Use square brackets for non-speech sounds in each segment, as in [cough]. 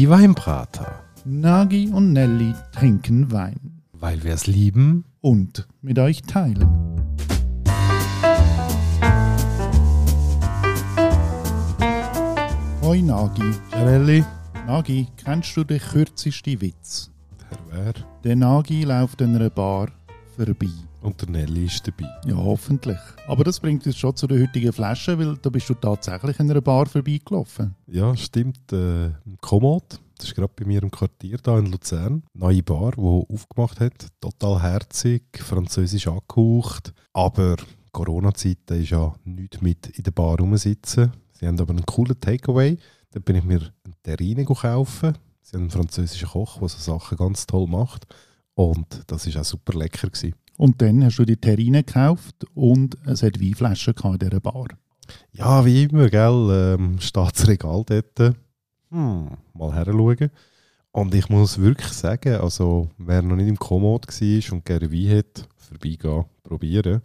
Die Weinbrater. Nagi und Nelly trinken Wein Weil wir es lieben. und mit euch teilen. Hoi Nagi. Charelli. Nagi, kennst du den kürzesten Witz? Der wer? Der Nagi läuft an einer Bar vorbei. Und der Nelly ist dabei. Ja, hoffentlich. Aber das bringt uns schon zu der heutigen Flasche, weil da bist du tatsächlich an einer Bar vorbeigelaufen. Ja, stimmt. Äh, im Komoot. Das ist gerade bei mir im Quartier da in Luzern. Neue Bar, die aufgemacht hat. Total herzig, französisch angehaucht. Aber Corona-Zeiten ist ja nichts mit in der Bar rumsitzen. Sie haben aber einen coolen Takeaway. Da bin ich mir eine Terrine kaufen. Sie haben einen französischen Koch, der so Sachen ganz toll macht. Und das ist auch super lecker gewesen. Und dann hast du die Terrine gekauft und es hat Weinflaschen in dieser Bar. Ja, wie immer, gell, ähm, steht das Regal dort. Hm, mal her schauen. Und ich muss wirklich sagen, also wer noch nicht im Komoot war und gerne Wein hat, vorbeigehen, probieren.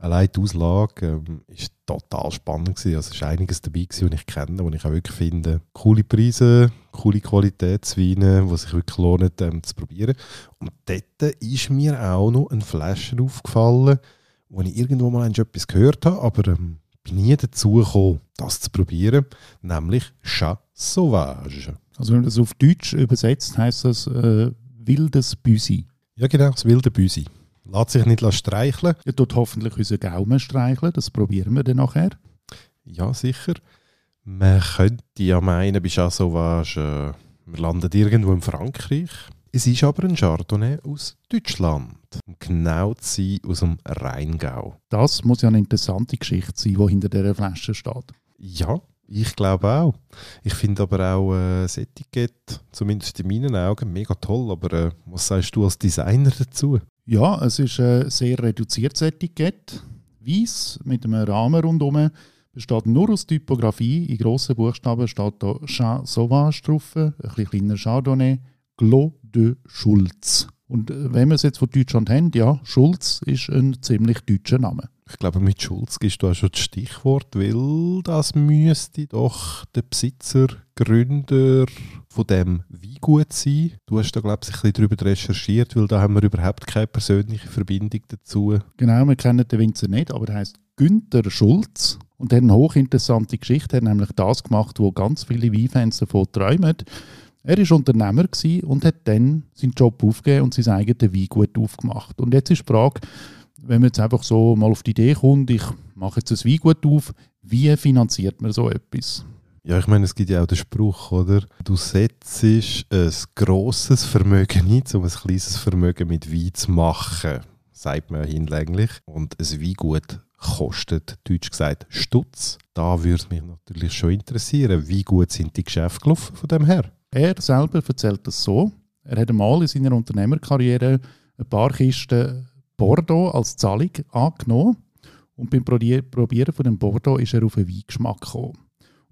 Allein die Auslage ähm, ist total spannend gewesen. Also es war einiges dabei gewesen, was ich kenne, was ich auch wirklich finde. Coole Preise, coole Qualitätsweine, die sich wirklich lohnen ähm, zu probieren. Und dort ist mir auch noch eine Flasche aufgefallen, wo ich irgendwo mal etwas gehört habe, aber ähm, bin nie dazu gekommen, das zu probieren, nämlich Chat Sauvage. Also wenn man das auf Deutsch übersetzt, heißt das äh, wildes Büsi. Ja genau, das wilde Büsi. Lässt sich nicht streicheln. Er tut hoffentlich unseren Gaumen streicheln, das probieren wir dann nachher. Ja, sicher. Man könnte ja meinen, bei Chat Sauvage, äh, wir landen irgendwo in Frankreich. Es ist aber ein Chardonnay aus Deutschland. Um genau zu sein, aus dem Rheingau. Das muss ja eine interessante Geschichte sein, die hinter dieser Flasche steht. Ja, ich glaube auch. Ich finde aber auch äh, das Etikett, zumindest in meinen Augen, mega toll. Aber äh, was sagst du als Designer dazu? Ja, es ist ein sehr reduziertes Etikett. Weiß mit einem Rahmen rundherum. Besteht nur aus Typografie. In grossen Buchstaben steht da Chat Sauvage drauf, ein bisschen kleiner Chardonnay, Glos de Schulz. Und äh, wenn wir es jetzt von Deutschland haben, ja, Schulz ist ein ziemlich deutscher Name. Ich glaube, mit Schulz gibst du auch schon das Stichwort, weil das müsste doch der Besitzer, Gründer von dem Weingut sein. Du hast da, glaube ich, ein bisschen darüber recherchiert, weil da haben wir überhaupt keine persönliche Verbindung dazu. Genau, wir kennen den Winzer nicht, aber er heißt Günther Schulz. Und er hat eine hochinteressante Geschichte. Er hat nämlich das gemacht, wo ganz viele Weinfans davon träumen. Er war Unternehmer und hat dann seinen Job aufgegeben und sein eigenes Weingut aufgemacht. Und jetzt ist die Frage, wenn man jetzt einfach so mal auf die Idee kommt, ich mache jetzt ein Weingut auf, wie finanziert man so etwas? Ja, ich meine, es gibt ja auch den Spruch, oder? Du setzt ein grosses Vermögen ein, um ein kleines Vermögen mit Wein zu machen, sagt man hinlänglich. Und ein Weingut kostet, deutsch gesagt, Stutz. Da würde mich natürlich schon interessieren, wie gut sind die Geschäfte gelaufen von dem her? Er selber erzählt das so. Er hat einmal in seiner Unternehmerkarriere ein paar Kisten Bordeaux als Zahlung angenommen. Und beim Probieren von dem Bordeaux ist er auf einen Weingeschmack gekommen.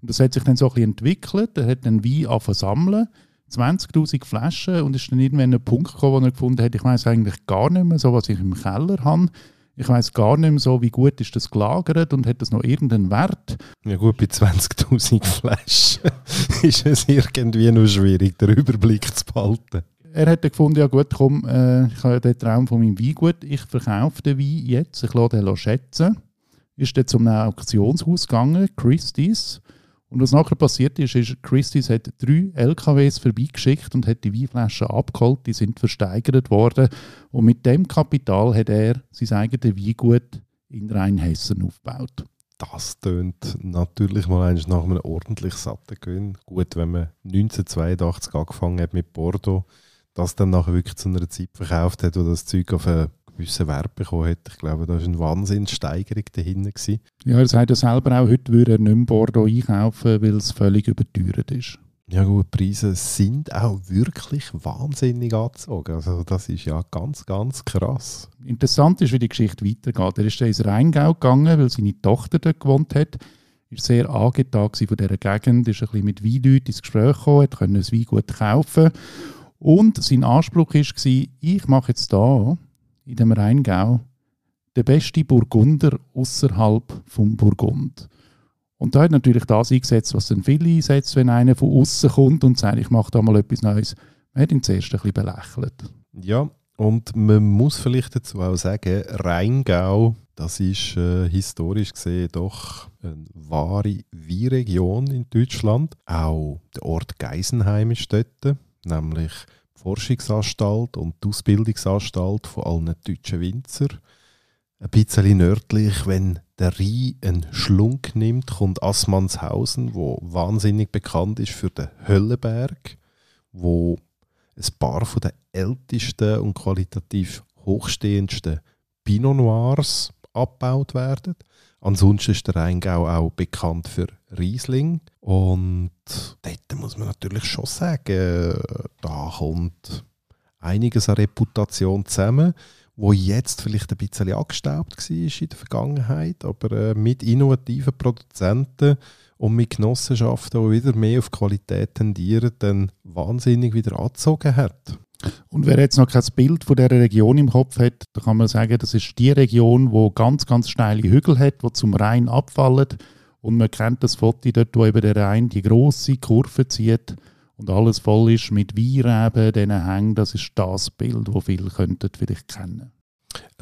Und das hat sich dann so ein bisschen entwickelt. Er hat den Wein angefangen sammeln, 20'000 Flaschen und ist dann irgendwann an einen Punkt gekommen, wo er gefunden hat, ich weiß eigentlich gar nicht mehr so, was ich im Keller habe. Ich weiß gar nicht mehr so, wie gut ist das gelagert und hat das noch irgendeinen Wert. Ja gut, bei 20'000 Flaschen [laughs] ist es irgendwie noch schwierig, den Überblick zu behalten. Er hat gefunden, ja gut, komm, äh, ich habe ja den Traum von meinem Weingut, ich verkaufe den Wein jetzt, ich lasse den schätzen. Ist dann zum Auktionshaus gegangen, Christie's. Und was nachher passiert ist, ist, Christie's hat drei LKWs vorbeigeschickt und hat die Weinflaschen abgeholt, die sind versteigert worden. Und mit dem Kapital hat er sein eigenes Weingut in Rheinhessen aufgebaut. Das tönt natürlich mal eines nach einem ordentlich satten Gewinn. Gut, wenn man 1982 angefangen hat mit Bordeaux, das dann nachher wirklich zu einer Zeit verkauft hat, wo das Zeug auf einen gewissen Wert bekommen hat. Ich glaube, da war eine Wahnsinnssteigerung dahinter. Gewesen. Ja, er sagt ja selber auch, heute würde er nicht mehr Bordeaux einkaufen, weil es völlig überteuert ist. Ja gut, Preise sind auch wirklich wahnsinnig angezogen. Also das ist ja ganz, ganz krass. Interessant ist, wie die Geschichte weitergeht. Er ist dann ins Rheingau gegangen, weil seine Tochter dort gewohnt hat. Er war sehr angetan von dieser Gegend, ist ein bisschen mit Weinleuten ins Gespräch gekommen, hat ein Weingut kaufen und sein Anspruch war, ich mache jetzt da in dem Rheingau den besten Burgunder außerhalb vom Burgund. Und da hat natürlich das eingesetzt, was dann viele einsetzen, wenn einer von außen kommt und sagt, ich mache da mal etwas Neues. Man hat ihn zuerst ein bisschen belächelt. Ja, und man muss vielleicht dazu auch sagen, Rheingau, das ist äh, historisch gesehen doch eine wahre Weinregion in Deutschland. Auch der Ort Geisenheim ist dort, nämlich die Forschungsanstalt und die Ausbildungsanstalt von allen deutschen Winzer. Ein bisschen nördlich, wenn der Rhein einen Schlunk nimmt, kommt Assmannshausen, wo wahnsinnig bekannt ist für den Höllenberg, wo ein paar von den ältesten und qualitativ hochstehendsten Pinot Noirs abgebaut werden. Ansonsten ist der Rheingau auch bekannt für Riesling. Und dort muss man natürlich schon sagen, da kommt einiges an Reputation zusammen, wo jetzt vielleicht ein bisschen angestaubt war in der Vergangenheit, aber äh, mit innovativen Produzenten und mit Genossenschaften, die wieder mehr auf Qualität tendieren, dann wahnsinnig wieder angezogen hat. Und wer jetzt noch kein Bild von der Region im Kopf hat, dann kann man sagen, das ist die Region, wo ganz, ganz steile Hügel hat, wo zum Rhein abfallen. Und man kennt das Foto dort, wo über den Rhein die große Kurve zieht und alles voll ist mit Weinreben, diesen Hängen. Das ist das Bild, das viele könnten vielleicht kennen.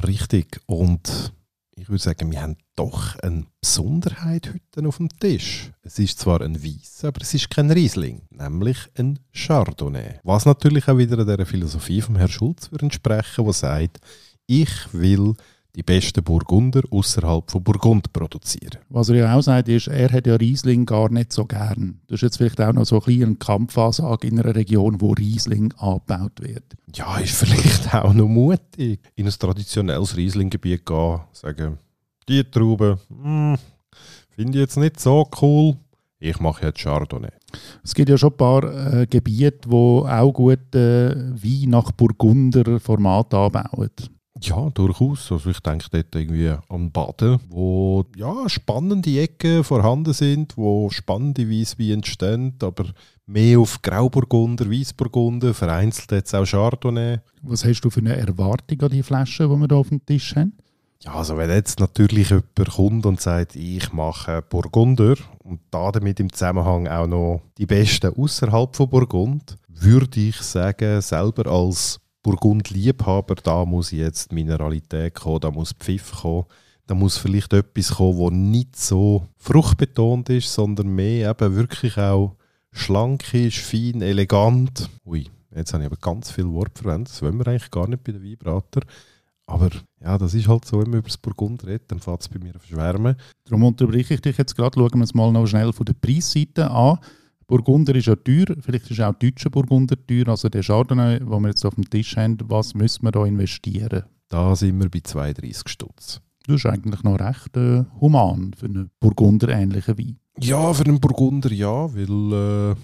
Richtig. Und ich würde sagen, wir haben doch eine Besonderheit heute auf dem Tisch. Es ist zwar ein Weiss, aber es ist kein Riesling, nämlich ein Chardonnay. Was natürlich auch wieder der Philosophie von Herrn Schulz entsprechen der sagt, ich will die besten Burgunder außerhalb von Burgund produzieren. Was er ja auch sagt, ist, er hat ja Riesling gar nicht so gern. Das ist jetzt vielleicht auch noch so ein bisschen Kampfansage in einer Region, wo Riesling angebaut wird. Ja, ist vielleicht [laughs] auch noch mutig. In ein traditionelles Riesling-Gebiet gehen, sagen, die Trauben, hm, finde ich jetzt nicht so cool. Ich mache jetzt Chardonnay. Es gibt ja schon ein paar äh, Gebiete, wo auch gut äh, Wein nach Burgunder Format anbauen. Ja, durchaus. Also ich denke dort irgendwie an Baden, wo ja, spannende Ecken vorhanden sind, wo spannende Weissweine entstehen, aber mehr auf Grauburgunder, Weißburgunder, vereinzelt jetzt auch Chardonnay. Was hast du für eine Erwartung an die Flaschen, die wir hier auf dem Tisch haben? Ja, also wenn jetzt natürlich jemand kommt und sagt, ich mache Burgunder und da damit im Zusammenhang auch noch die besten außerhalb von Burgund, würde ich sagen, selber als Burgund-Liebhaber, da muss jetzt Mineralität kommen, da muss Pfiff kommen, da muss vielleicht etwas kommen, das nicht so fruchtbetont ist, sondern mehr eben wirklich auch schlank ist, fein, elegant. Ui, jetzt habe ich aber ganz viel Wort verwendet, das wollen wir eigentlich gar nicht bei den Weinbrater. Aber ja, das ist halt so, wenn man über das Burgund redet, dann fängt es bei mir an verschwärmen. Darum unterbreche ich dich jetzt gerade, schauen wir es mal noch schnell von der Preisseite an. Burgunder ist ja teuer, vielleicht ist auch deutscher Burgunder teuer, also der Chardonnay, den wir jetzt auf dem Tisch haben, was müssen wir da investieren? Da sind wir bei 32 Stutz. Das ist eigentlich noch recht äh, human für einen Burgunder-ähnlichen Wein. Ja, für einen Burgunder ja, weil äh,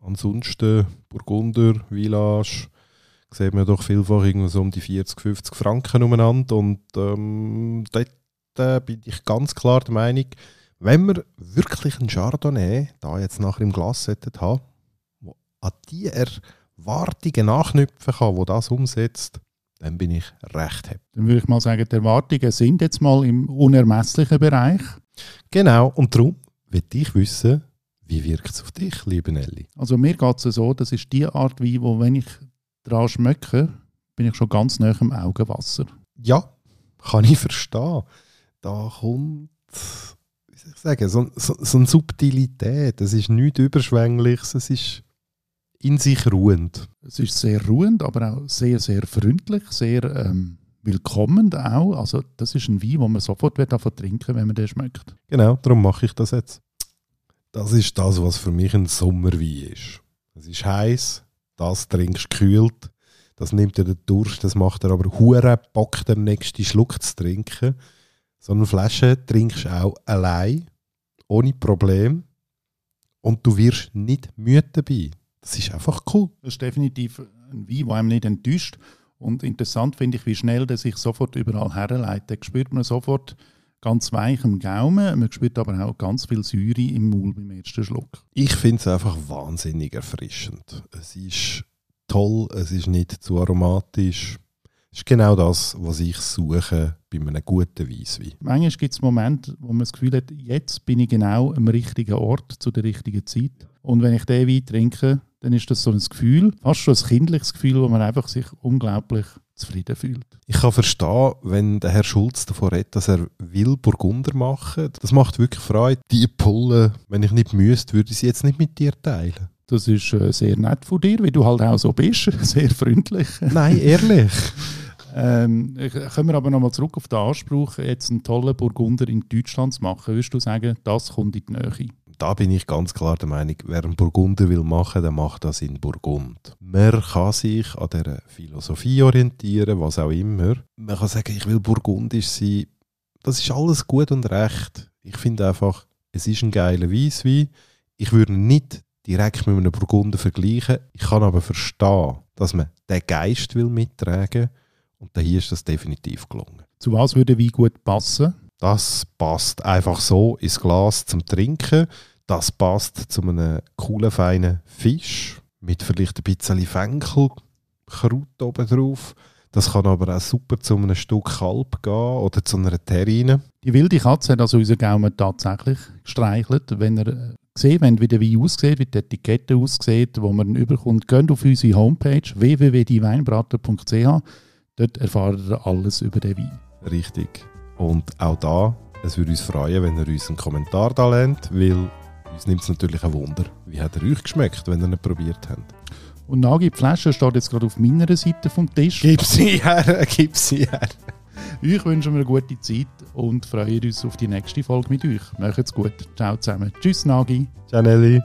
ansonsten Burgunder, Village, sieht man doch vielfach irgendwo so um die 40, 50 Franken umeinander und ähm, dort äh, bin ich ganz klar der Meinung, wenn wir wirklich einen Chardonnay da jetzt nachher im Glas sollten haben, wo an die Erwartungen nachknüpfen kann, wo das umsetzt, dann bin ich recht happy. Dann würde ich mal sagen, die Erwartungen sind jetzt mal im unermesslichen Bereich. Genau, und darum will ich wissen, wie wirkt es auf dich, liebe Nelly? Also mir geht es so, das ist die Art Wein, wo wenn ich daran schmecke, bin ich schon ganz nah im Augenwasser. Ja, kann ich verstehen. Da kommt wie soll ich sagen, so, so, so eine Subtilität. Es ist nichts Überschwängliches, es ist in sich ruhend. Es ist sehr ruhend, aber auch sehr, sehr freundlich, sehr ähm, willkommend auch. Also das ist ein Wein, den man sofort wird trinken wenn man den schmeckt. Genau, darum mache ich das jetzt. Das ist das, was für mich ein Sommerwein ist. Es ist heiß, das trinkst kühlt, das nimmt dir den Durst, das macht er aber hure Bock, den nächsten Schluck zu trinken. So eine Flasche trinkst du auch allein, ohne Problem. Und du wirst nicht müde dabei. Das ist einfach cool. Das ist definitiv ein Wein, der einem nicht enttäuscht. Und interessant finde ich, wie schnell der sich sofort überall herleitet. Da spürt man sofort ganz weich im Gaumen, man spürt aber auch ganz viel Säure im Maul beim ersten Schluck. Ich finde es einfach wahnsinnig erfrischend. Es ist toll, es ist nicht zu aromatisch. Das ist genau das, was ich suche bei einem guten Weisswein. Manchmal gibt es Momente, wo man das Gefühl hat, jetzt bin ich genau am richtigen Ort zu der richtigen Zeit. Und wenn ich den Wein trinke, dann ist das so ein Gefühl, fast schon ein kindliches Gefühl, wo man einfach sich unglaublich zufrieden fühlt. Ich kann verstehen, wenn der Herr Schulz davon redet, dass er will Burgunder machen. Das macht wirklich Freude. Die Pulle, wenn ich nicht müsste, würde ich sie jetzt nicht mit dir teilen. Das ist äh, sehr nett von dir, weil du halt auch so bist, [laughs] sehr freundlich. Nein, ehrlich. [laughs] ähm, kommen wir aber nochmal zurück auf den Anspruch, jetzt einen tollen Burgunder in Deutschland zu machen. Würdest du sagen, das kommt in die Nähe? Da bin ich ganz klar der Meinung, wer einen Burgunder will machen, der macht das in Burgund. Man kann sich an der Philosophie orientieren, was auch immer. Man kann sagen, ich will burgundisch sein. Das ist alles gut und recht. Ich finde einfach, es ist ein geiler Weisswein. Ich würde nicht direkt mit einem Burgunder vergleichen. Ich kann aber verstehen, dass man den Geist will mittragen und hier ist das definitiv gelungen. Zu was würde Wein gut passen? Das passt einfach so ins Glas zum Trinken. Das passt zu einem coolen, feinen Fisch mit vielleicht ein bisschen Fenkelkraut oben drauf. Das kann aber auch super zu einem Stück Kalb gehen oder zu einer Terrine. Die wilde Katze hat also unseren Gaumen tatsächlich gestreichelt. Wenn ihr gesehen wollt, wie der Wein aussieht, wie die Etikette aussieht, wo man ihn überkommt, geht auf unsere Homepage www.dieweinbraten.ch. Dort erfahrt ihr alles über den Wein. Richtig. Und auch da, es würde uns freuen, wenn ihr uns einen Kommentar da lernt, weil uns nimmt es natürlich ein Wunder. Wie hat er euch geschmeckt, wenn ihr ihn probiert habt? Und Nagi, die Flasche steht jetzt gerade auf meiner Seite vom Tisch. Gib sie her, [laughs] gib sie her. Euch wünschen wir eine gute Zeit und freuen uns auf die nächste Folge mit euch. Macht's gut. Ciao zusammen. Tschüss, Nagi. Ciao, Nelly.